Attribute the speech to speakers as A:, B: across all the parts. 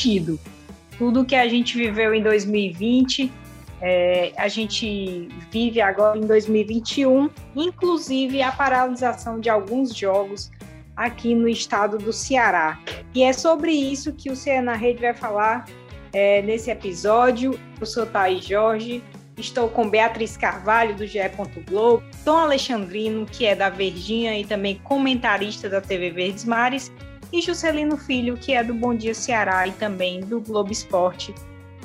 A: Repetido. Tudo que a gente viveu em 2020, é, a gente vive agora em 2021, inclusive a paralisação de alguns jogos aqui no estado do Ceará. E é sobre isso que o Ceará na Rede vai falar é, nesse episódio. Eu sou Thaís Jorge, estou com Beatriz Carvalho, do GE. Globo, Tom Alexandrino, que é da Verdinha e também comentarista da TV Verdes Mares, e Juscelino Filho, que é do Bom Dia Ceará e também do Globo Esporte.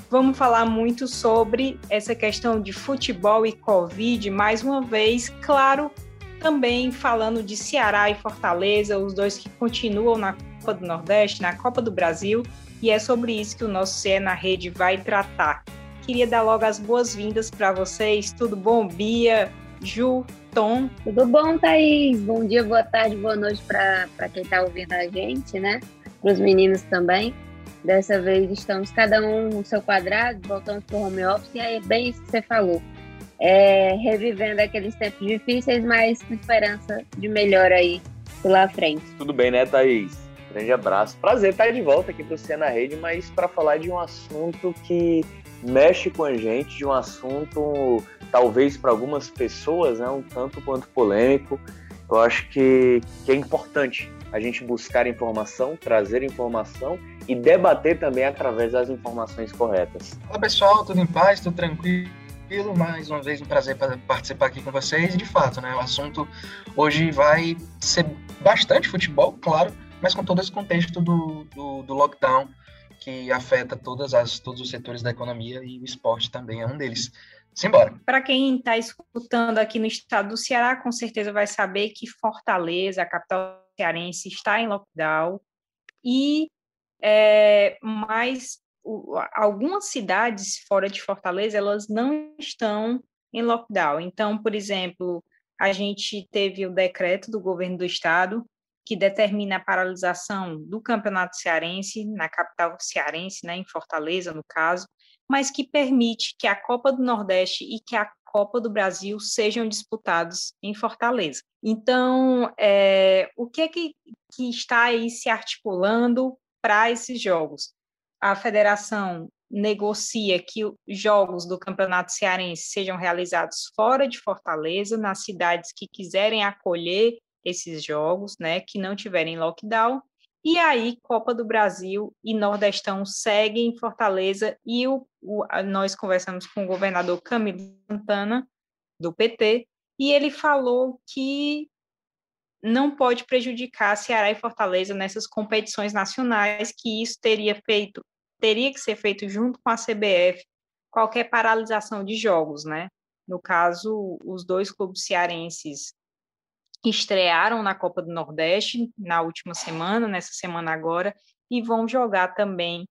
A: Vamos falar muito sobre essa questão de futebol e Covid, mais uma vez, claro, também falando de Ceará e Fortaleza, os dois que continuam na Copa do Nordeste, na Copa do Brasil, e é sobre isso que o nosso CE na Rede vai tratar. Queria dar logo as boas-vindas para vocês. Tudo bom, Bia, Ju, Tom.
B: Tudo bom, Thaís? Bom dia, boa tarde, boa noite para quem está ouvindo a gente, né? Para os meninos também. Dessa vez estamos cada um no seu quadrado, voltamos para o home office, e aí é bem isso que você falou. É, revivendo aqueles tempos difíceis, mas com esperança de melhor aí pela frente.
C: Tudo bem, né, Thaís? Grande abraço. Prazer estar de volta aqui para o Cena Rede, mas para falar de um assunto que mexe com a gente, de um assunto talvez para algumas pessoas é um tanto quanto polêmico. Eu acho que, que é importante a gente buscar informação, trazer informação e debater também através das informações corretas.
D: Olá pessoal, tudo em paz, tudo tranquilo? Mais uma vez um prazer participar aqui com vocês. De fato, né, o assunto hoje vai ser bastante futebol, claro, mas com todo esse contexto do, do, do lockdown que afeta todas as, todos os setores da economia e o esporte também é um deles. Simbora.
A: Para quem está escutando aqui no estado do Ceará, com certeza vai saber que Fortaleza, a capital cearense, está em lockdown e é, mais algumas cidades fora de Fortaleza elas não estão em lockdown. Então, por exemplo, a gente teve o decreto do governo do estado que determina a paralisação do campeonato cearense na capital cearense, né, em Fortaleza, no caso, mas que permite que a Copa do Nordeste e que a Copa do Brasil sejam disputados em Fortaleza. Então, é, o que é que, que está aí se articulando para esses jogos? A federação negocia que os jogos do Campeonato Cearense sejam realizados fora de Fortaleza, nas cidades que quiserem acolher esses jogos, né, que não tiverem lockdown, e aí, Copa do Brasil e Nordestão seguem em Fortaleza e o, o, nós conversamos com o governador Camilo Santana, do PT, e ele falou que não pode prejudicar Ceará e Fortaleza nessas competições nacionais, que isso teria feito, teria que ser feito junto com a CBF, qualquer paralisação de jogos, né? No caso, os dois clubes cearenses estrearam na Copa do Nordeste na última semana, nessa semana agora, e vão jogar também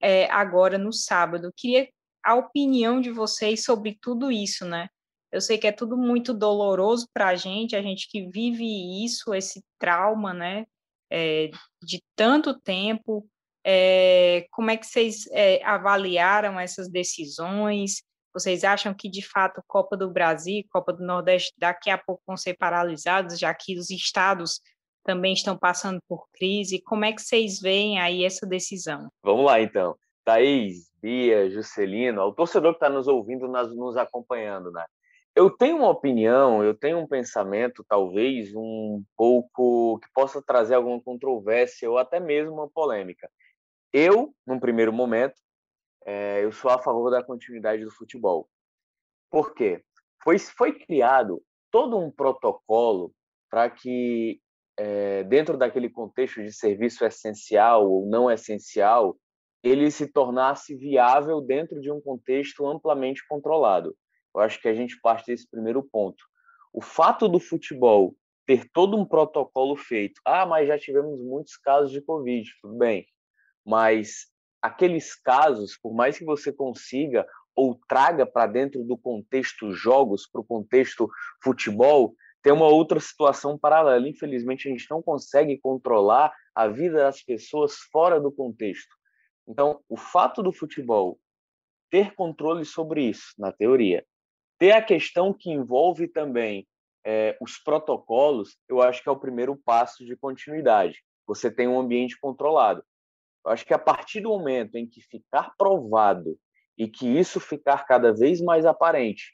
A: é, agora no sábado. Queria a opinião de vocês sobre tudo isso, né? Eu sei que é tudo muito doloroso para a gente, a gente que vive isso, esse trauma, né? É, de tanto tempo. É, como é que vocês é, avaliaram essas decisões? Vocês acham que, de fato, Copa do Brasil, Copa do Nordeste, daqui a pouco vão ser paralisados, já que os estados também estão passando por crise? Como é que vocês veem aí essa decisão?
C: Vamos lá, então. Thaís, Bia, Juscelino, o torcedor que está nos ouvindo, nos acompanhando, né? Eu tenho uma opinião, eu tenho um pensamento, talvez um pouco que possa trazer alguma controvérsia ou até mesmo uma polêmica. Eu, num primeiro momento, é, eu sou a favor da continuidade do futebol. Por quê? Foi, foi criado todo um protocolo para que, é, dentro daquele contexto de serviço essencial ou não essencial, ele se tornasse viável dentro de um contexto amplamente controlado. Eu acho que a gente parte desse primeiro ponto. O fato do futebol ter todo um protocolo feito. Ah, mas já tivemos muitos casos de Covid, tudo bem. Mas aqueles casos, por mais que você consiga ou traga para dentro do contexto jogos, para o contexto futebol, tem uma outra situação paralela. Infelizmente, a gente não consegue controlar a vida das pessoas fora do contexto. Então, o fato do futebol ter controle sobre isso, na teoria, ter a questão que envolve também é, os protocolos, eu acho que é o primeiro passo de continuidade. Você tem um ambiente controlado. Eu acho que a partir do momento em que ficar provado e que isso ficar cada vez mais aparente,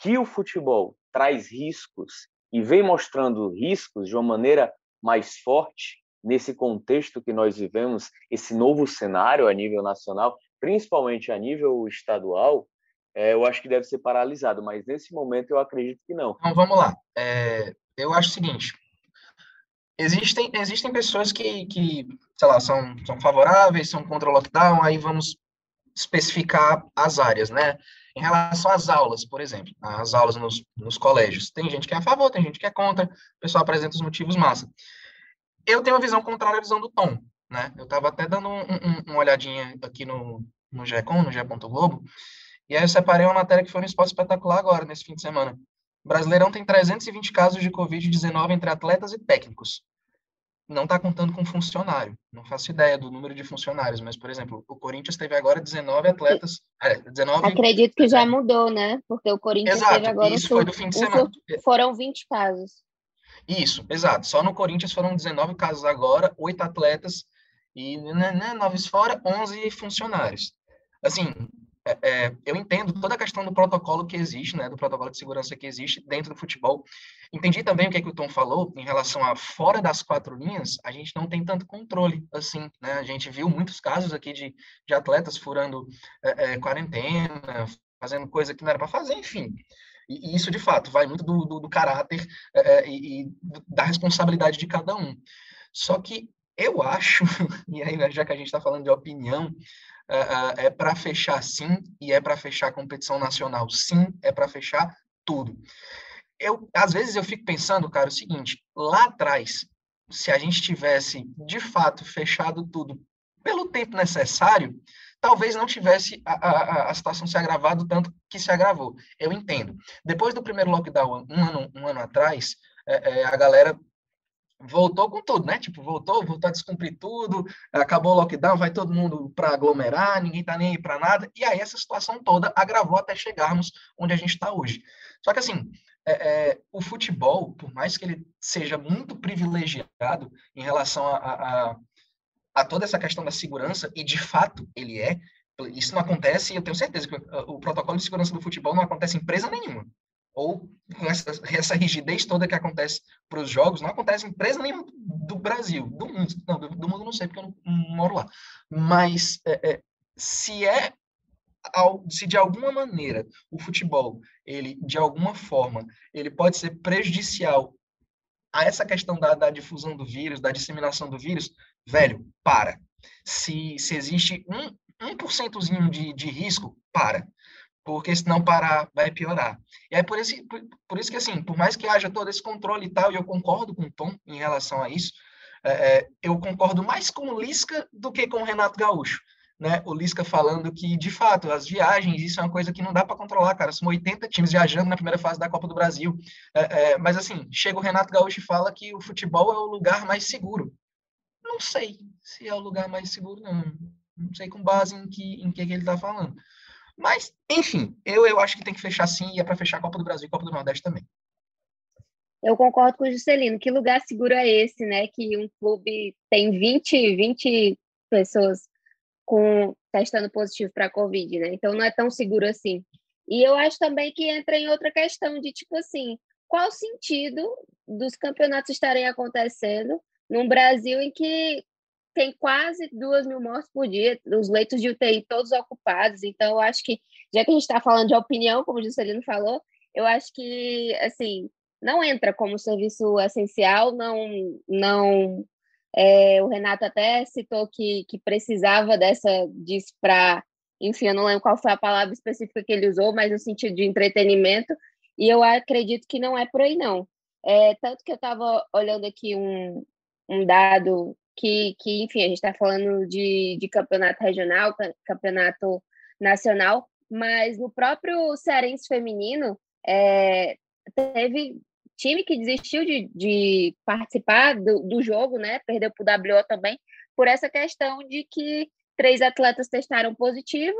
C: que o futebol traz riscos e vem mostrando riscos de uma maneira mais forte nesse contexto que nós vivemos, esse novo cenário a nível nacional, principalmente a nível estadual, é, eu acho que deve ser paralisado, mas nesse momento eu acredito que não.
D: Então vamos lá. É, eu acho o seguinte: existem, existem pessoas que, que, sei lá, são, são favoráveis, são contra o lockdown, aí vamos especificar as áreas, né? Em relação às aulas, por exemplo, as aulas nos, nos colégios. Tem gente que é a favor, tem gente que é contra, o pessoal apresenta os motivos massa. Eu tenho uma visão contrária à visão do Tom, né? Eu estava até dando um, um, uma olhadinha aqui no, no GECOM, no GE. Globo, e aí eu separei uma matéria que foi no Esporte Espetacular agora, nesse fim de semana. O Brasileirão tem 320 casos de Covid-19 entre atletas e técnicos não está contando com funcionário. Não faço ideia do número de funcionários, mas, por exemplo, o Corinthians teve agora 19 atletas. É, 19...
B: Acredito que já mudou, né? Porque o Corinthians
D: exato,
B: teve agora
D: isso um foi do fim de semana.
B: foram 20 casos.
D: Isso, exato. Só no Corinthians foram 19 casos agora, oito atletas e né, né, nove fora, 11 funcionários. Assim, é, é, eu entendo toda a questão do protocolo que existe, né, do protocolo de segurança que existe dentro do futebol. Entendi também o que, é que o Tom falou em relação a fora das quatro linhas, a gente não tem tanto controle assim, né? A gente viu muitos casos aqui de, de atletas furando é, é quarentena, fazendo coisa que não era para fazer, enfim. E, isso, de fato, vai muito do, do, do caráter e, e da responsabilidade de cada um. Só que eu acho, e aí já que a gente está falando de opinião, é, é para fechar sim, e é para fechar a competição nacional sim, é para fechar tudo. Eu, às vezes eu fico pensando, cara, o seguinte, lá atrás, se a gente tivesse de fato fechado tudo pelo tempo necessário, talvez não tivesse a, a, a situação se agravado tanto que se agravou. Eu entendo. Depois do primeiro lockdown, um ano, um ano atrás, é, é, a galera voltou com tudo, né? Tipo, voltou, voltou a descumprir tudo, acabou o lockdown, vai todo mundo para aglomerar, ninguém tá nem aí para nada, e aí essa situação toda agravou até chegarmos onde a gente está hoje. Só que assim, é, é, o futebol, por mais que ele seja muito privilegiado em relação a, a, a, toda essa questão da segurança, e de fato ele é, isso não acontece, eu tenho certeza que o protocolo de segurança do futebol não acontece em empresa nenhuma ou essa, essa rigidez toda que acontece para os jogos, não acontece em empresa nenhuma do Brasil, do mundo, não, do, do mundo não sei, porque eu não, não moro lá, mas é, é, se é, se de alguma maneira o futebol, ele, de alguma forma, ele pode ser prejudicial a essa questão da, da difusão do vírus, da disseminação do vírus, velho, para. Se, se existe um, um porcentozinho de, de risco, para porque se não parar, vai piorar. E é por, esse, por, por, isso que, assim, por mais que haja todo esse controle e tal, e eu concordo com o Tom em relação a isso, é, é, eu concordo mais com o Lisca do que com o Renato Gaúcho. Né? O Lisca falando que, de fato, as viagens, isso é uma coisa que não dá para controlar, cara. São 80 times viajando na primeira fase da Copa do Brasil. É, é, mas, assim, chega o Renato Gaúcho e fala que o futebol é o lugar mais seguro. Não sei se é o lugar mais seguro, não. Não sei com base em que, em que, que ele está falando. Mas, enfim, eu, eu acho que tem que fechar sim, e é para fechar a Copa do Brasil e a Copa do Nordeste também.
B: Eu concordo com o Juscelino. Que lugar seguro é esse, né? Que um clube tem 20, 20 pessoas com testando positivo para a Covid, né? Então não é tão seguro assim. E eu acho também que entra em outra questão de tipo assim, qual o sentido dos campeonatos estarem acontecendo num Brasil em que tem quase duas mil mortes por dia, os leitos de UTI todos ocupados. Então, eu acho que, já que a gente está falando de opinião, como o Juscelino falou, eu acho que, assim, não entra como serviço essencial, não. não é, o Renato até citou que, que precisava dessa disso para, enfim, eu não lembro qual foi a palavra específica que ele usou, mas no sentido de entretenimento, e eu acredito que não é por aí, não. É, tanto que eu estava olhando aqui um, um dado que, que, enfim, a gente está falando de, de campeonato regional, campeonato nacional, mas no próprio Cearense Feminino, é, teve time que desistiu de, de participar do, do jogo, né? Perdeu para o WO também, por essa questão de que três atletas testaram positivo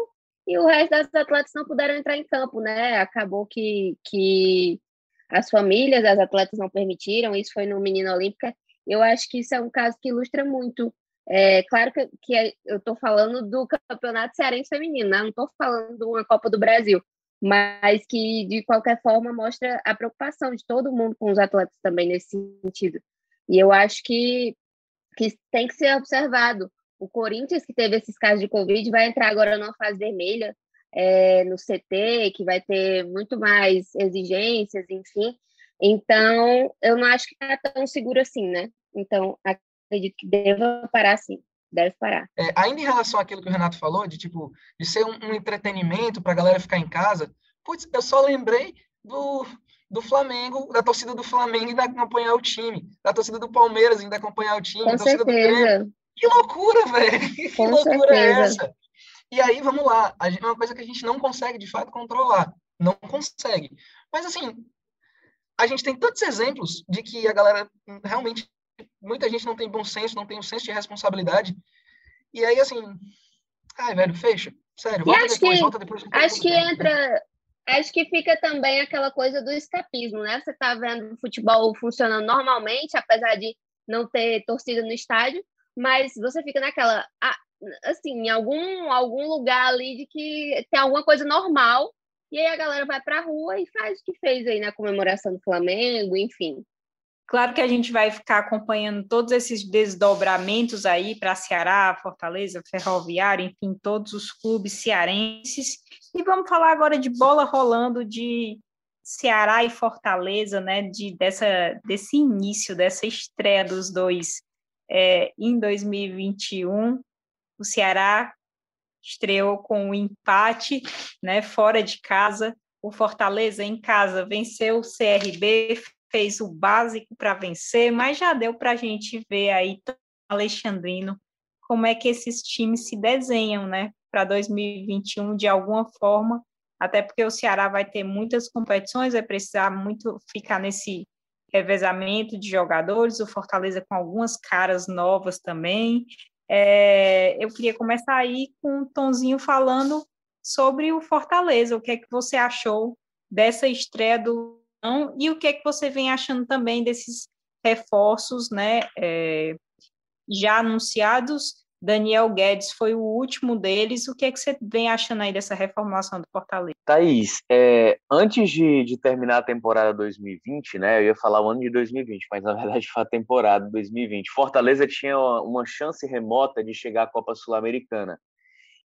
B: e o resto das atletas não puderam entrar em campo, né? Acabou que, que as famílias das atletas não permitiram, isso foi no Menino Olímpica. Eu acho que isso é um caso que ilustra muito. É, claro que, que é, eu estou falando do Campeonato Cearense Feminino, né? não estou falando de uma Copa do Brasil, mas que, de qualquer forma, mostra a preocupação de todo mundo com os atletas também nesse sentido. E eu acho que, que tem que ser observado o Corinthians, que teve esses casos de Covid, vai entrar agora numa fase vermelha é, no CT, que vai ter muito mais exigências, enfim. Então, eu não acho que está tão seguro assim, né? Então, acredito que deva parar sim. Deve parar.
D: É, ainda em relação àquilo que o Renato falou, de tipo, de ser um, um entretenimento para a galera ficar em casa, putz, eu só lembrei do, do Flamengo, da torcida do Flamengo ainda acompanhar o time, da torcida do Palmeiras ainda acompanhar o time,
B: Com
D: da torcida
B: certeza.
D: do Grêmio. Que loucura, velho! Que
B: Com
D: loucura é
B: certeza.
D: essa? E aí, vamos lá, é uma coisa que a gente não consegue, de fato, controlar. Não consegue. Mas, assim, a gente tem tantos exemplos de que a galera realmente, muita gente não tem bom senso, não tem um senso de responsabilidade. E aí, assim, ai, velho, fecha. Sério, volta
B: acho
D: depois,
B: que-
D: volta depois.
B: Acho que entra. Acho que fica também aquela coisa do escapismo, né? Você tá vendo o futebol funcionando normalmente, apesar de não ter torcida no estádio, mas você fica naquela. ah, assim, em algum, algum lugar ali de que tem alguma coisa normal, e aí a galera vai pra rua e faz o que fez aí na comemoração do Flamengo, enfim.
A: Claro que a gente vai ficar acompanhando todos esses desdobramentos aí para Ceará, Fortaleza, Ferroviário, enfim, todos os clubes cearenses. E vamos falar agora de bola rolando de Ceará e Fortaleza, né? De, dessa, desse início, dessa estreia dos dois é, em 2021. O Ceará estreou com um empate, né? Fora de casa. O Fortaleza em casa venceu o CRB, fez o básico para vencer, mas já deu para a gente ver aí, Alexandrino, como é que esses times se desenham, né, para 2021 de alguma forma, até porque o Ceará vai ter muitas competições, vai precisar muito ficar nesse revezamento de jogadores, o Fortaleza com algumas caras novas também. É, eu queria começar aí com o Tonzinho falando sobre o Fortaleza, o que é que você achou dessa estreia do e o que é que você vem achando também desses reforços, né, é, já anunciados? Daniel Guedes foi o último deles. O que é que você vem achando aí dessa reformulação do Fortaleza?
C: Thaís, é, antes de, de terminar a temporada 2020, né, eu ia falar o ano de 2020, mas na verdade foi a temporada 2020. Fortaleza tinha uma, uma chance remota de chegar à Copa Sul-Americana.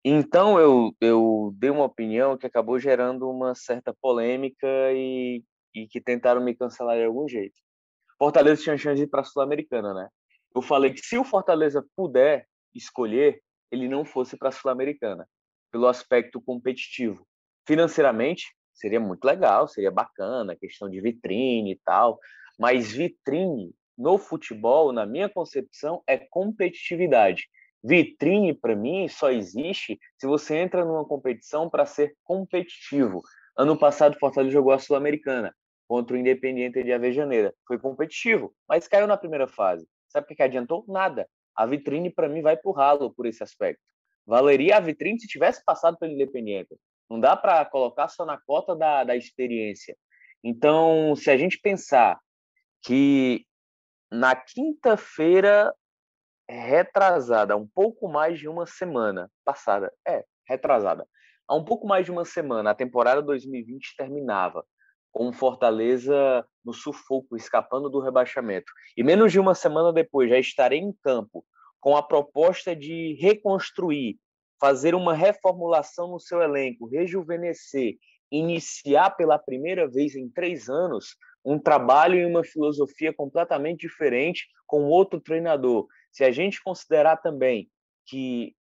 C: Então eu, eu dei uma opinião que acabou gerando uma certa polêmica e e que tentaram me cancelar de algum jeito. Fortaleza tinha chance de ir para a Sul-Americana, né? Eu falei que se o Fortaleza puder escolher, ele não fosse para a Sul-Americana, pelo aspecto competitivo. Financeiramente, seria muito legal, seria bacana, questão de vitrine e tal, mas vitrine no futebol, na minha concepção, é competitividade. Vitrine, para mim, só existe se você entra numa competição para ser competitivo. Ano passado, Fortaleza jogou a Sul-Americana contra o Independiente de Avejaneira. Foi competitivo, mas caiu na primeira fase. Sabe o que, adiantou? Nada. A vitrine, para mim, vai para o ralo por esse aspecto. Valeria a vitrine se tivesse passado pelo Independiente. Não dá para colocar só na cota da, da experiência. Então, se a gente pensar que na quinta-feira retrasada, um pouco mais de uma semana passada, é, retrasada, há um pouco mais de uma semana, a temporada 2020 terminava com Fortaleza no sufoco, escapando do rebaixamento. E menos de uma semana depois já estarei em campo com a proposta de reconstruir, fazer uma reformulação no seu elenco, rejuvenescer, iniciar pela primeira vez em três anos um trabalho e uma filosofia completamente diferente com outro treinador. Se a gente considerar também que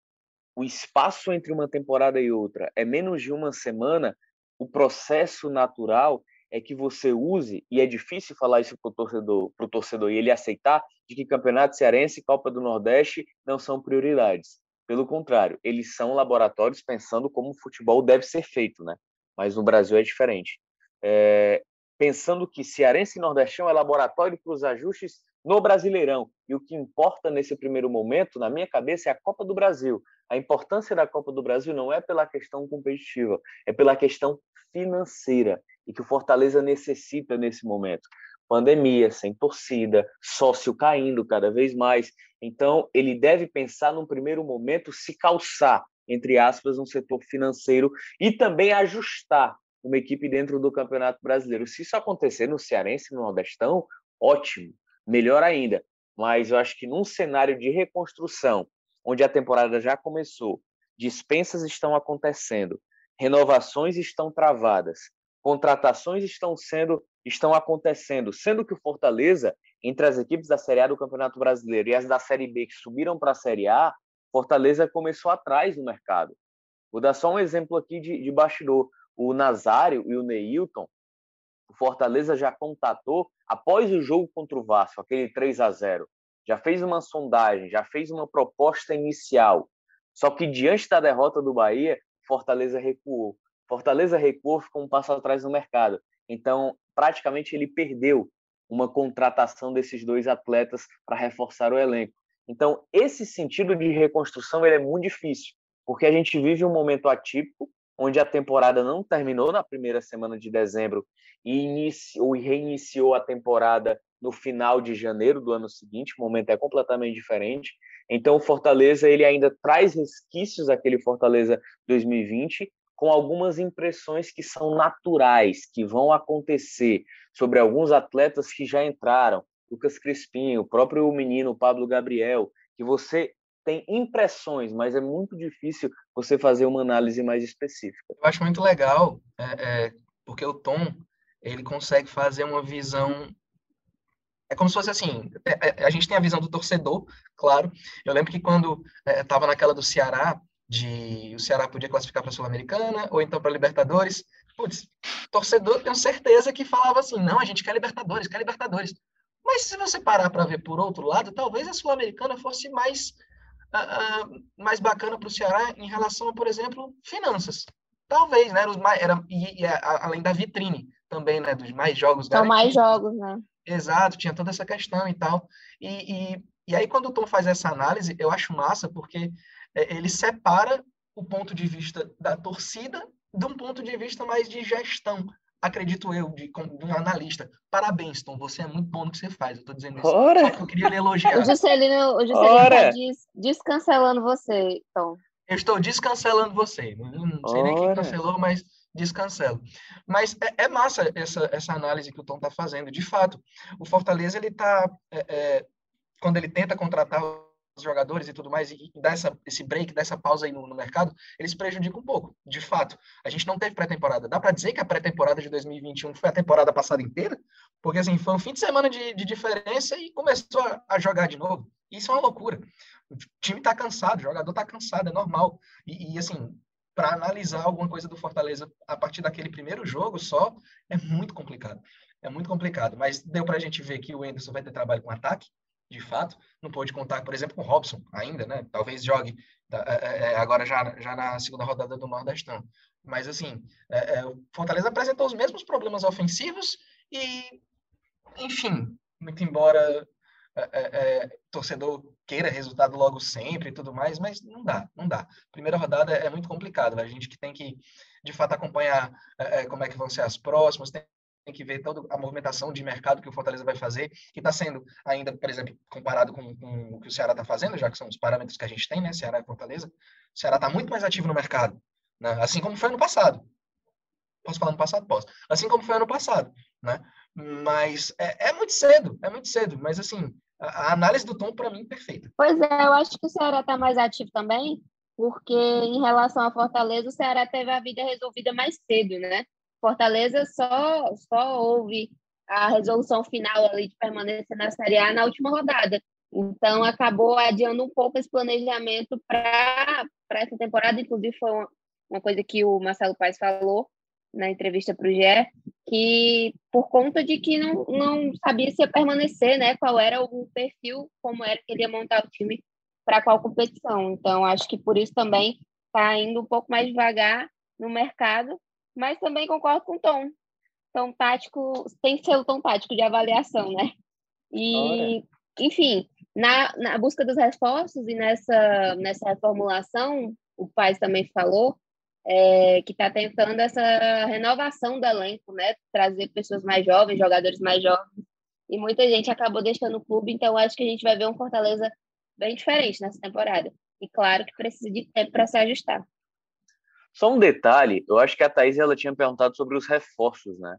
C: o espaço entre uma temporada e outra é menos de uma semana, o processo natural é que você use, e é difícil falar isso para o torcedor, pro torcedor e ele aceitar, de que Campeonato Cearense e Copa do Nordeste não são prioridades. Pelo contrário, eles são laboratórios pensando como o futebol deve ser feito, né? Mas no Brasil é diferente. É, pensando que Cearense e Nordestão é laboratório para os ajustes no Brasileirão. E o que importa nesse primeiro momento, na minha cabeça, é a Copa do Brasil. A importância da Copa do Brasil não é pela questão competitiva, é pela questão financeira e que o Fortaleza necessita nesse momento. Pandemia, sem torcida, sócio caindo cada vez mais. Então, ele deve pensar, num primeiro momento, se calçar, entre aspas, um setor financeiro e também ajustar uma equipe dentro do Campeonato Brasileiro. Se isso acontecer no Cearense, no Nordestão, ótimo, melhor ainda. Mas eu acho que num cenário de reconstrução, onde a temporada já começou, dispensas estão acontecendo, renovações estão travadas, contratações estão sendo estão acontecendo, sendo que o Fortaleza, entre as equipes da Série A do Campeonato Brasileiro e as da Série B que subiram para a Série A, Fortaleza começou atrás no mercado. Vou dar só um exemplo aqui de, de bastidor. O Nazário e o Neilton, o Fortaleza já contatou após o jogo contra o Vasco, aquele 3 a 0 já fez uma sondagem, já fez uma proposta inicial. Só que diante da derrota do Bahia, Fortaleza recuou. Fortaleza recuou, ficou um passo atrás no mercado. Então, praticamente ele perdeu uma contratação desses dois atletas para reforçar o elenco. Então, esse sentido de reconstrução ele é muito difícil, porque a gente vive um momento atípico, onde a temporada não terminou na primeira semana de dezembro e iniciou reiniciou a temporada no final de janeiro do ano seguinte, o momento é completamente diferente. Então, o Fortaleza ele ainda traz resquícios daquele Fortaleza 2020, com algumas impressões que são naturais, que vão acontecer sobre alguns atletas que já entraram, Lucas Crispim, o próprio menino Pablo Gabriel, que você tem impressões, mas é muito difícil você fazer uma análise mais específica.
D: Eu acho muito legal, é, é, porque o Tom ele consegue fazer uma visão é como se fosse assim, é, é, a gente tem a visão do torcedor, claro. Eu lembro que quando estava é, naquela do Ceará, de o Ceará podia classificar para a Sul-Americana ou então para Libertadores. Putz, torcedor, tenho certeza que falava assim: não, a gente quer Libertadores, quer Libertadores. Mas se você parar para ver por outro lado, talvez a Sul-Americana fosse mais, uh, uh, mais bacana para o Ceará em relação a, por exemplo, finanças. Talvez, né? Mais, era, e, e a, além da vitrine também, né? Dos mais jogos.
B: São mais jogos, né?
D: Exato, tinha toda essa questão e tal. E, e, e aí, quando o Tom faz essa análise, eu acho massa, porque ele separa o ponto de vista da torcida de um ponto de vista mais de gestão, acredito eu, de, de um analista. Parabéns, Tom, você é muito bom no que você faz, eu estou dizendo isso.
C: Ora.
D: Só que eu queria lhe elogiar.
B: O Juscelino, o Juscelino está des, descancelando você, Tom.
D: Eu estou descancelando você. Não sei Ora. nem quem cancelou, mas descancelo. Mas é, é, massa essa, essa análise que o Tom está fazendo. De fato, o Fortaleza, ele está... É, é, quando ele tenta contratar jogadores e tudo mais, e, e dá essa, esse break, dá essa pausa aí no, no, mercado, eles prejudicam um pouco. De fato, a gente não teve pré-temporada. Dá para dizer que a pré-temporada de 2021 foi a temporada passada inteira? Porque, assim, foi um fim de semana de, de diferença e começou a, a, jogar de novo. Isso é uma loucura. O time está cansado, o jogador está cansado, é normal. E, e assim, para analisar alguma coisa do Fortaleza a partir daquele primeiro jogo só, é muito complicado. É muito complicado. Mas deu para a gente ver que o Anderson vai ter trabalho com ataque, de fato. Não pôde contar, por exemplo, com o Robson ainda, né? Talvez jogue é, é, é, agora já, já na segunda rodada do Nordestão. Mas, assim, é, é, o Fortaleza apresentou os mesmos problemas ofensivos e, enfim, muito embora é, torcedor queira resultado logo sempre e tudo mais, mas não dá, não dá. Primeira rodada é muito complicado, a gente que tem que, de fato, acompanhar como é que vão ser as próximas, tem tem que ver toda a movimentação de mercado que o Fortaleza vai fazer, que está sendo ainda, por exemplo, comparado com, com o que o Ceará está fazendo, já que são os parâmetros que a gente tem, né? Ceará e Fortaleza. O Ceará está muito mais ativo no mercado, né? assim como foi ano passado. Posso falar no passado? Posso. Assim como foi ano passado, né? Mas é, é muito cedo, é muito cedo. Mas, assim, a, a análise do Tom, para mim, é perfeita.
B: Pois é, eu acho que o Ceará está mais ativo também, porque em relação à Fortaleza, o Ceará teve a vida resolvida mais cedo, né? Fortaleza só, só houve a resolução final ali de permanência na Série A na última rodada. Então, acabou adiando um pouco esse planejamento para essa temporada. Inclusive, foi uma, uma, coisa que o Marcelo Paes falou, na entrevista para o GE, que por conta de que não, não sabia se ia permanecer, né? Qual era o perfil, como era que ele ia montar o time para qual competição. Então, acho que por isso também está indo um pouco mais devagar no mercado, mas também concordo com o Tom. Tom tático tem que ser o tom tático de avaliação, né? E, enfim, na, na busca dos reforços e nessa, nessa reformulação, o Paz também falou, é, que está tentando essa renovação do elenco, né? Trazer pessoas mais jovens, jogadores mais jovens. E muita gente acabou deixando o clube, então acho que a gente vai ver um Fortaleza bem diferente nessa temporada. E claro que precisa de tempo para se ajustar.
C: Só um detalhe, eu acho que a Thaís ela tinha perguntado sobre os reforços, né?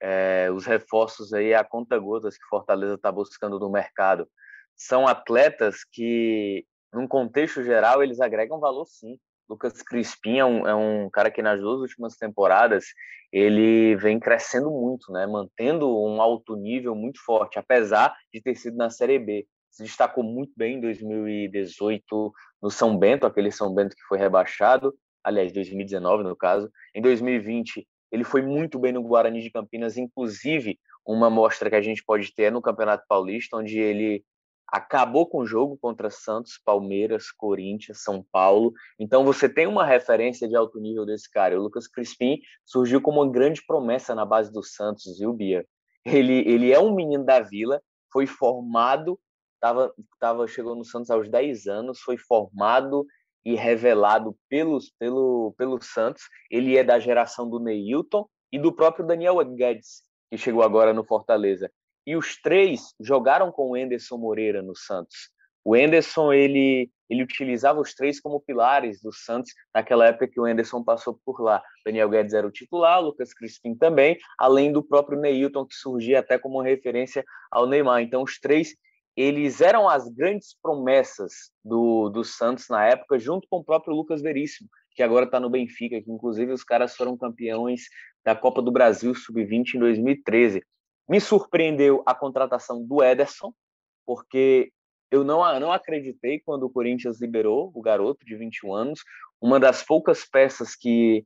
C: É, os reforços aí, a conta gotas que Fortaleza está buscando no mercado. São atletas que, num contexto geral, eles agregam valor sim. Lucas Crispim é um, é um, cara que nas duas últimas temporadas ele vem crescendo muito, né? Mantendo um alto nível muito forte, apesar de ter sido na Série B. Se destacou muito bem em 2018 no São Bento, aquele São Bento que foi rebaixado, aliás, 2019 no caso. Em 2020 ele foi muito bem no Guarani de Campinas, inclusive uma mostra que a gente pode ter é no Campeonato Paulista, onde ele acabou com o jogo contra Santos, Palmeiras, Corinthians, São Paulo. Então você tem uma referência de alto nível desse cara. O Lucas Crispim surgiu como uma grande promessa na base do Santos, viu, Bia? Ele, ele é um menino da Vila, foi formado, tava, tava, chegou no Santos aos 10 anos, foi formado e revelado pelos, pelo, pelo Santos. Ele é da geração do Neilton e do próprio Daniel Guedes, que chegou agora no Fortaleza. E os três jogaram com o Enderson Moreira no Santos. O Enderson ele ele utilizava os três como pilares do Santos naquela época que o Enderson passou por lá. Daniel Guedes era o titular, Lucas Crispim também, além do próprio Neilton que surgia até como referência ao Neymar. Então os três eles eram as grandes promessas do, do Santos na época, junto com o próprio Lucas Veríssimo, que agora está no Benfica, que inclusive os caras foram campeões da Copa do Brasil Sub-20 em 2013. Me surpreendeu a contratação do Ederson, porque eu não, não acreditei quando o Corinthians liberou o garoto de 21 anos, uma das poucas peças que,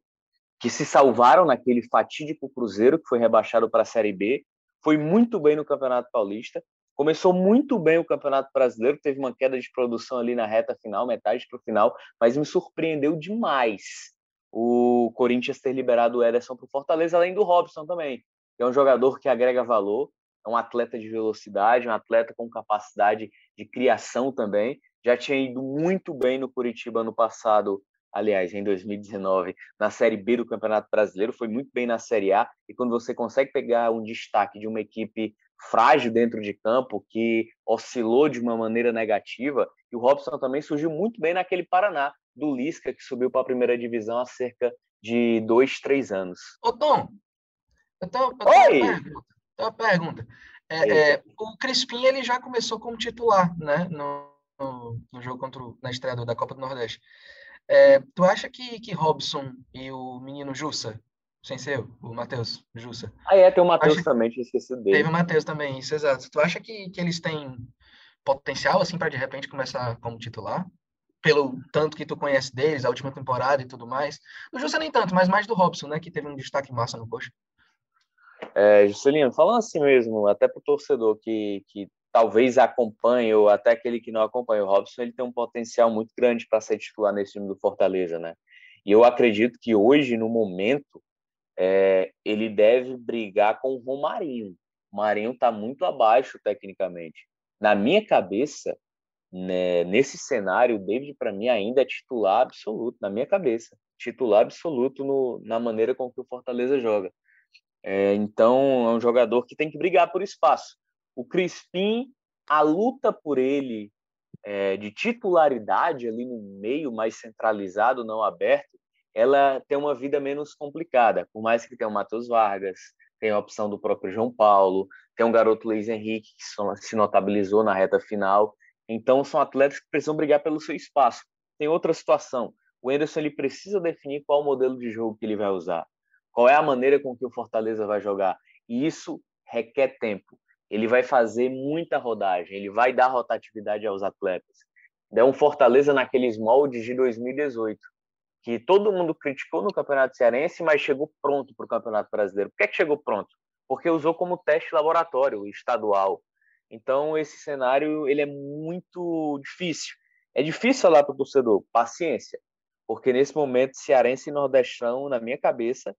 C: que se salvaram naquele fatídico Cruzeiro, que foi rebaixado para a Série B, foi muito bem no Campeonato Paulista, começou muito bem o Campeonato Brasileiro, teve uma queda de produção ali na reta final, metade para o final, mas me surpreendeu demais o Corinthians ter liberado o Ederson para o Fortaleza, além do Robson também é um jogador que agrega valor, é um atleta de velocidade, um atleta com capacidade de criação também. Já tinha ido muito bem no Curitiba no passado, aliás, em 2019, na Série B do Campeonato Brasileiro, foi muito bem na Série A. E quando você consegue pegar um destaque de uma equipe frágil dentro de campo, que oscilou de uma maneira negativa, e o Robson também surgiu muito bem naquele Paraná, do Lisca, que subiu para a primeira divisão há cerca de dois, três anos.
D: Ô Tom, eu tenho, eu tenho Oi! uma pergunta. Uma pergunta. É, é, o Crispim ele já começou como titular, né, no, no, no jogo contra o, na estreia da Copa do Nordeste. É, tu acha que, que Robson e o menino Jussa, sem ser o Matheus Jussa?
C: Ah, é, tem o Matheus também, tinha esquecido dele.
D: Teve o Matheus também, isso, exato. Tu acha que, que eles têm potencial, assim, para de repente começar como titular? Pelo tanto que tu conhece deles, a última temporada e tudo mais. Do Jussa nem tanto, mas mais do Robson, né, que teve um destaque massa no coxa.
C: É, Juscelino, falando assim mesmo, até para o torcedor que, que talvez acompanhe, ou até aquele que não acompanha, o Robson ele tem um potencial muito grande para ser titular nesse time do Fortaleza, né? E eu acredito que hoje, no momento, é, ele deve brigar com o Romarinho. O Marinho está muito abaixo tecnicamente. Na minha cabeça, né, nesse cenário, o David, para mim, ainda é titular absoluto, na minha cabeça. Titular absoluto no, na maneira com que o Fortaleza joga. É, então, é um jogador que tem que brigar por espaço. O Crispim, a luta por ele é, de titularidade ali no meio, mais centralizado, não aberto, ela tem uma vida menos complicada. Por mais que tenha o Matheus Vargas, tem a opção do próprio João Paulo, tem um garoto Luiz Henrique que se notabilizou na reta final. Então, são atletas que precisam brigar pelo seu espaço. Tem outra situação. O Anderson ele precisa definir qual modelo de jogo que ele vai usar. Qual é a maneira com que o Fortaleza vai jogar? E isso requer tempo. Ele vai fazer muita rodagem, ele vai dar rotatividade aos atletas. É um Fortaleza naqueles moldes de 2018, que todo mundo criticou no Campeonato Cearense, mas chegou pronto para o Campeonato Brasileiro. Por que, é que chegou pronto? Porque usou como teste laboratório estadual. Então, esse cenário ele é muito difícil. É difícil falar para o torcedor, paciência, porque nesse momento, cearense e nordestão, na minha cabeça,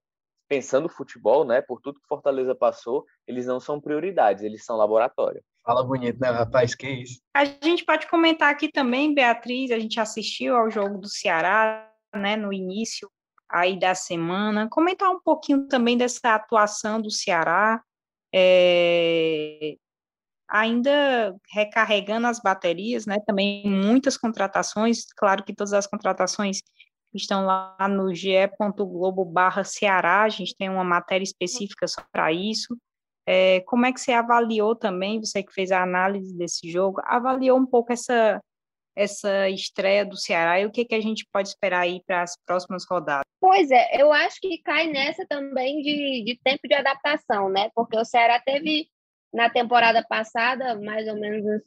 C: pensando futebol, né, por tudo que Fortaleza passou, eles não são prioridades, eles são laboratório.
D: Fala bonito, né, rapaz? Que isso?
A: A gente pode comentar aqui também, Beatriz, a gente assistiu ao jogo do Ceará, né, no início aí da semana, comentar um pouquinho também dessa atuação do Ceará, é, ainda recarregando as baterias, né, também muitas contratações, claro que todas as contratações estão lá no ge.globo barra Ceará, a gente tem uma matéria específica só para isso. É, como é que você avaliou também, você que fez a análise desse jogo, avaliou um pouco essa, essa estreia do Ceará e o que, que a gente pode esperar aí para as próximas rodadas?
B: Pois é, eu acho que cai nessa também de, de tempo de adaptação, né? Porque o Ceará teve na temporada passada mais ou menos uns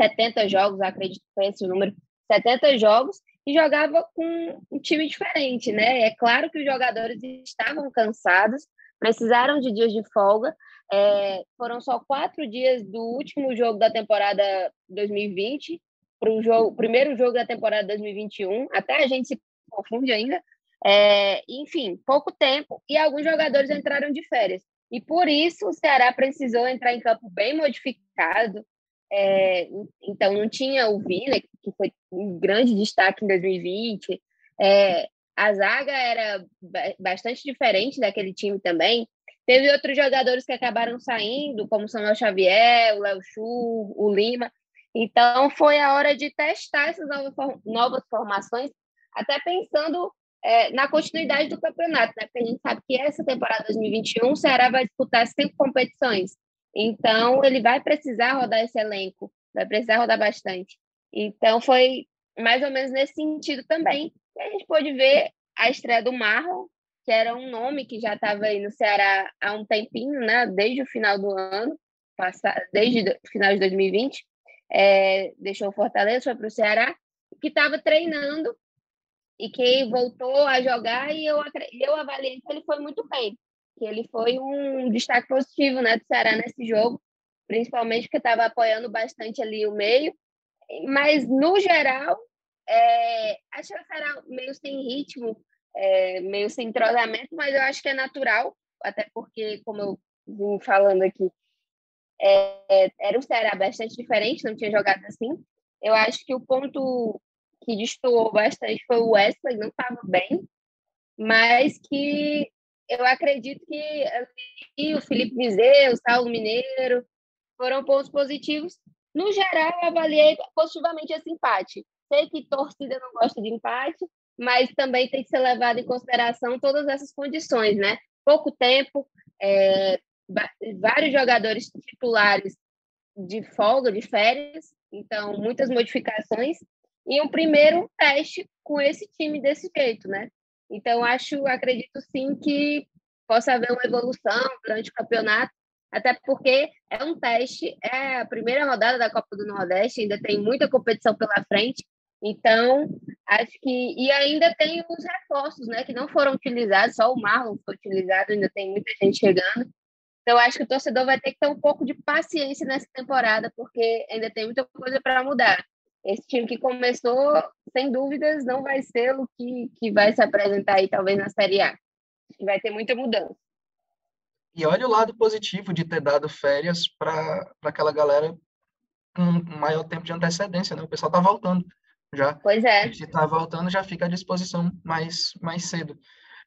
B: 70 jogos, acredito que foi esse o número, 70 jogos, e jogava com um time diferente, né? É claro que os jogadores estavam cansados, precisaram de dias de folga. É, foram só quatro dias do último jogo da temporada 2020 para o jogo, primeiro jogo da temporada 2021. Até a gente se confunde ainda. É, enfim, pouco tempo e alguns jogadores entraram de férias. E por isso o Ceará precisou entrar em campo bem modificado, é, então, não tinha o Vina, que foi um grande destaque em 2020. É, a zaga era bastante diferente daquele time também. Teve outros jogadores que acabaram saindo, como Samuel Xavier, o Léo Chu, o Lima. Então, foi a hora de testar essas novas formações, até pensando é, na continuidade do campeonato, né? porque a gente sabe que essa temporada 2021 o Ceará vai disputar cinco competições. Então, ele vai precisar rodar esse elenco, vai precisar rodar bastante. Então, foi mais ou menos nesse sentido também que a gente pôde ver a estreia do Marlon, que era um nome que já estava aí no Ceará há um tempinho, né? desde o final do ano, desde o final de 2020. É, deixou o Fortaleza, foi para o Ceará, que estava treinando e que voltou a jogar e eu, eu avaliei que ele foi muito bem que ele foi um destaque positivo né, do Ceará nesse jogo, principalmente porque estava apoiando bastante ali o meio. Mas, no geral, é, acho que o Ceará meio sem ritmo, é, meio sem entrosamento, mas eu acho que é natural, até porque, como eu vim falando aqui, é, era um Ceará bastante diferente, não tinha jogado assim. Eu acho que o ponto que destoou bastante foi o Wesley, não estava bem, mas que eu acredito que assim, o Felipe Vizeu, o Saulo Mineiro foram pontos positivos. No geral, eu avaliei positivamente esse empate. Sei que torcida não gosta de empate, mas também tem que ser levado em consideração todas essas condições, né? Pouco tempo, é, vários jogadores titulares de folga, de férias, então muitas modificações e um primeiro teste com esse time desse jeito, né? Então, acho, acredito sim que possa haver uma evolução durante o campeonato, até porque é um teste, é a primeira rodada da Copa do Nordeste, ainda tem muita competição pela frente, então acho que. E ainda tem os reforços, né, que não foram utilizados, só o Marlon foi utilizado, ainda tem muita gente chegando. Então, acho que o torcedor vai ter que ter um pouco de paciência nessa temporada, porque ainda tem muita coisa para mudar esse time que começou, sem dúvidas, não vai ser o que, que vai se apresentar aí, talvez, na Série A. Vai ter muita mudança.
D: E olha o lado positivo de ter dado férias para aquela galera com um maior tempo de antecedência, né? O pessoal está voltando já.
B: Pois é.
D: Se está voltando, já fica à disposição mais, mais cedo.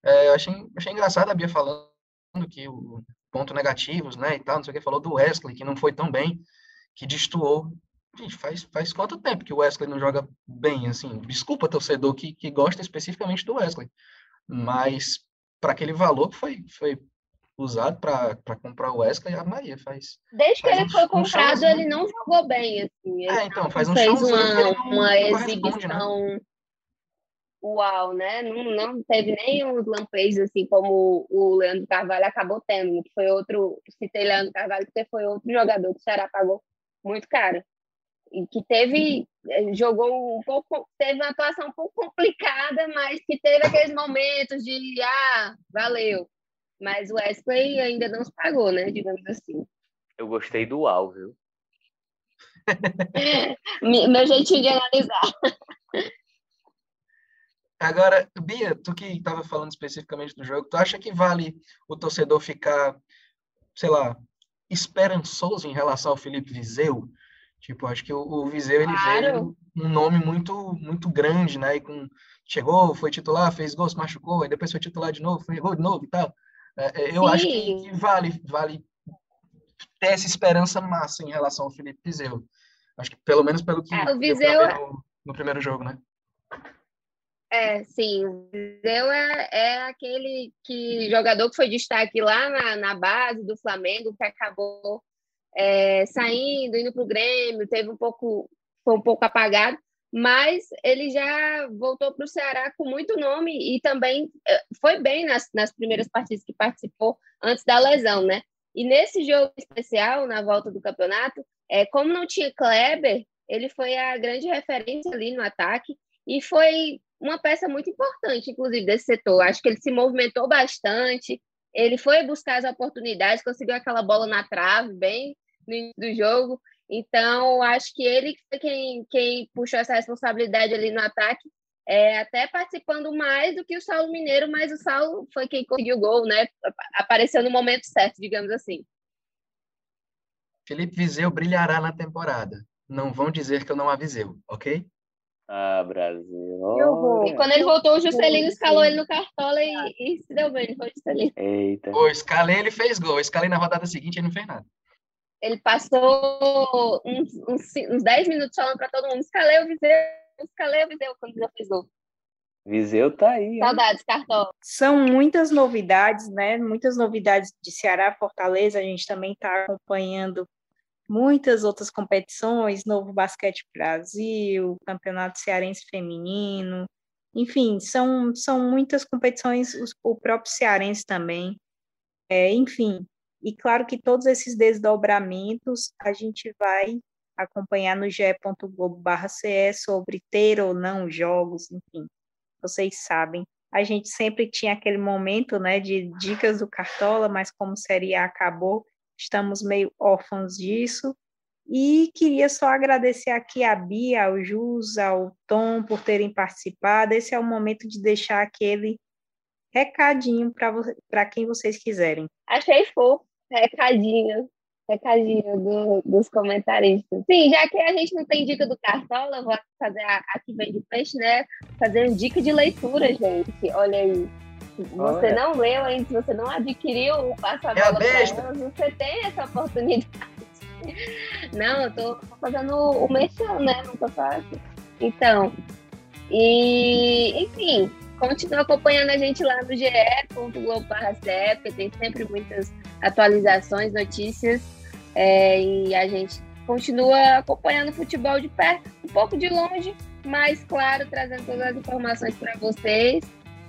D: É, eu achei, achei engraçado a Bia falando que o ponto negativos, né, e tal, não sei o que, falou do Wesley, que não foi tão bem, que destoou Gente, faz, faz quanto tempo que o Wesley não joga bem, assim? Desculpa, torcedor que, que gosta especificamente do Wesley, mas para aquele valor que foi, foi usado para comprar o Wesley, a Maria faz.
B: Desde
D: faz
B: que ele um, foi comprado, um ele não jogou bem, assim.
D: é, então, faz um
B: fez uma,
D: não,
B: uma né? exibição. Né? Uau, né? Não, não teve nem uns lampejos assim como o Leandro Carvalho acabou tendo, que foi outro. Citei Leandro Carvalho, porque foi outro jogador que o Ceará pagou muito caro. Que teve eh, jogou um pouco teve uma atuação um pouco complicada mas que teve aqueles momentos de ah valeu. Mas o Wesley ainda não se pagou né digamos assim.
C: Eu gostei do Al viu?
B: Meu jeitinho de analisar.
D: Agora, Bia, tu que estava falando especificamente do jogo, tu acha que vale o torcedor ficar, sei lá, esperançoso em relação ao Felipe Viseu? Tipo, acho que o, o Viseu ele claro. veio um nome muito muito grande, né? E com chegou, foi titular, fez gol, se machucou, aí depois foi titular de novo, foi gol de novo e tal. É, é eu Sim. acho que, que, vale vale ter essa esperança massa em relação ao Felipe Viseu. Acho que pelo menos pelo que
B: é, o Viseu
D: no, no primeiro jogo, né?
B: É, sim. O Viseu é, é aquele que jogador que foi destaque lá na, na base do Flamengo, que acabou é, saindo, indo para o Grêmio, teve um pouco, foi um pouco apagado, mas ele já voltou para o Ceará com muito nome e também é, foi bem nas, nas primeiras partidas que participou antes da lesão, né? E nesse jogo especial, na volta do campeonato, é, como não tinha Kleber, ele foi a grande referência ali no ataque e foi uma peça muito importante, inclusive, desse setor. Acho que ele se movimentou bastante, ele foi buscar as oportunidades, conseguiu aquela bola na trave, bem do jogo. Então, acho que ele foi quem, quem puxou essa responsabilidade ali no ataque, é, até participando mais do que o Saulo Mineiro, mas o Saulo foi quem conseguiu o gol, né? Apareceu no momento certo, digamos assim.
D: Felipe Viseu brilhará na temporada. Não vão dizer que eu não avisei, ok?
C: Ah, Brasil.
B: E quando ele voltou, o Juscelino escalou ele no cartola e, e se deu bem, foi o Juscelino.
C: Eita.
D: O escalei, ele fez gol. Escalei na rodada seguinte, ele não fez nada.
B: Ele passou uns, uns, uns 10 minutos falando para todo mundo: escalei o Viseu, escalei o Viseu, quando já fez gol.
C: Viseu tá aí.
B: Saudades, Cartola.
A: São muitas novidades, né? Muitas novidades de Ceará, Fortaleza. A gente também está acompanhando muitas outras competições, Novo Basquete Brasil, Campeonato Cearense Feminino, enfim, são, são muitas competições, o próprio Cearense também, é, enfim, e claro que todos esses desdobramentos a gente vai acompanhar no ge.globo.ce sobre ter ou não jogos, enfim, vocês sabem. A gente sempre tinha aquele momento, né, de dicas do Cartola, mas como Série A acabou, estamos meio órfãos disso. E queria só agradecer aqui a Bia, ao Jus, ao Tom por terem participado. Esse é o momento de deixar aquele recadinho para quem vocês quiserem.
B: Achei fofo, recadinho, recadinho do, dos comentaristas. Sim, já que a gente não tem dica do Cartola, vou fazer a, a que vem de peixe, né? Fazer uma dica de leitura, gente. Olha aí você Olha. não leu ainda, se você não adquiriu o passo a é bola é para você tem essa oportunidade. Não, eu tô fazendo o mexão, né? Não tô fácil. Então, e enfim, continua acompanhando a gente lá no ge.globo.cep, tem sempre muitas atualizações, notícias, é, e a gente continua acompanhando o futebol de perto, um pouco de longe, mas claro, trazendo todas as informações para vocês.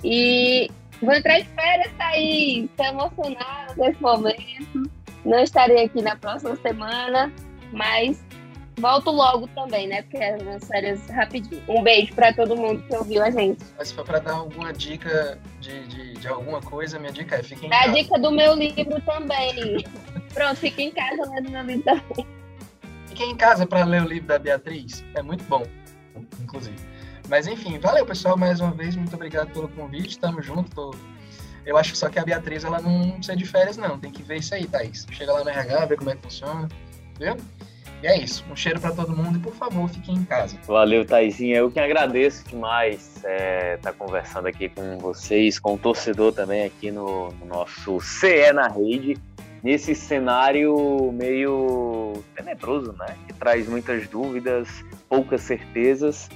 B: E Vou entrar de férias, Thaís. Estou emocionada nesse momento. Não estarei aqui na próxima semana, mas volto logo também, né? Porque é umas férias rapidinho. Um beijo para todo mundo que ouviu a gente.
D: Mas se for para dar alguma dica de, de, de, alguma coisa, minha dica é fiquem em
B: Dá
D: casa.
B: a dica do meu livro também. Pronto, fique em casa lendo meu livro também.
D: Fiquem em casa para ler o livro da Beatriz. É muito bom, inclusive. Mas enfim, valeu pessoal mais uma vez, muito obrigado pelo convite, tamo junto. Tô... Eu acho só que a Beatriz ela não precisa de férias, não. Tem que ver isso aí, Thaís. Chega lá no RH, ver como é que funciona, viu? E é isso. Um cheiro para todo mundo e, por favor, fiquem em casa.
C: Valeu, Thaisinha. Eu que agradeço demais estar é, tá conversando aqui com vocês, com o torcedor também aqui no, no nosso CE na rede, nesse cenário meio tenebroso, né? Que traz muitas dúvidas, poucas certezas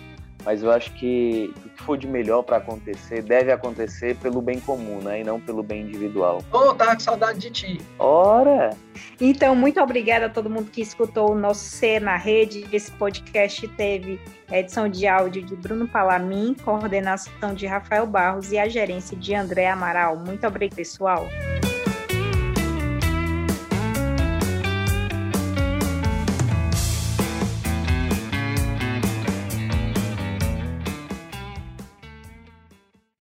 C: mas eu acho que o que for de melhor para acontecer deve acontecer pelo bem comum, né? E não pelo bem individual.
D: Ô, oh, tava com saudade de ti.
C: Ora!
A: Então, muito obrigada a todo mundo que escutou o nosso C na Rede. Esse podcast teve edição de áudio de Bruno Palamin, coordenação de Rafael Barros e a gerência de André Amaral. Muito obrigada, pessoal.